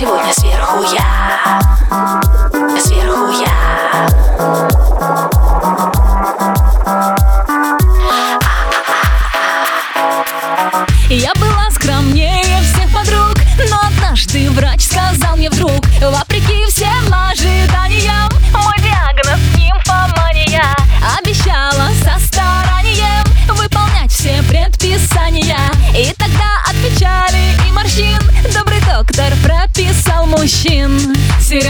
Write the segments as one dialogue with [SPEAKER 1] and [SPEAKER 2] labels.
[SPEAKER 1] Сверху я, сверху я.
[SPEAKER 2] Я была скромнее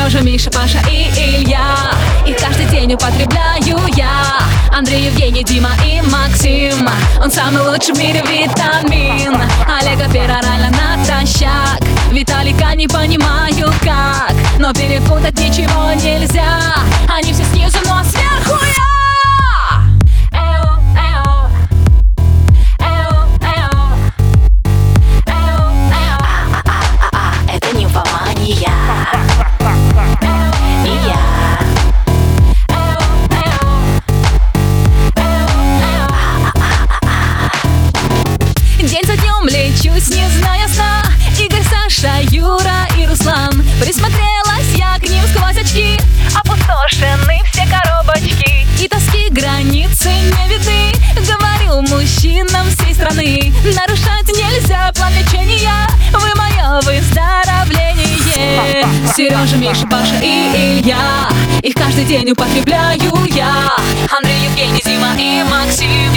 [SPEAKER 2] Сережа, Миша, Паша и Илья. Их каждый день употребляю я. Андрей, Евгений, Дима и Максим. Он самый лучший в мире витамин. Олега перорально натощак Виталика не понимаю как Но перепутать ничего нельзя. Они все снизу, но сверху я мужчинам всей страны. Нарушать нельзя план лечения Вы мое выздоровление. Сережа, Миша, Паша и Илья. Их каждый день употребляю я. Андрей, Евгений, Дима и Максим.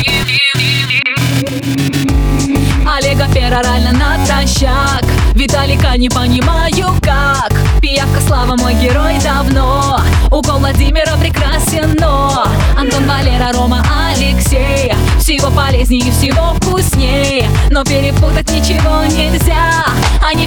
[SPEAKER 2] Олега перорально натощак. Виталика не понимаю как. Пиявка Слава мой герой давно Всего полезнее всего вкуснее. Но перепутать ничего нельзя. Они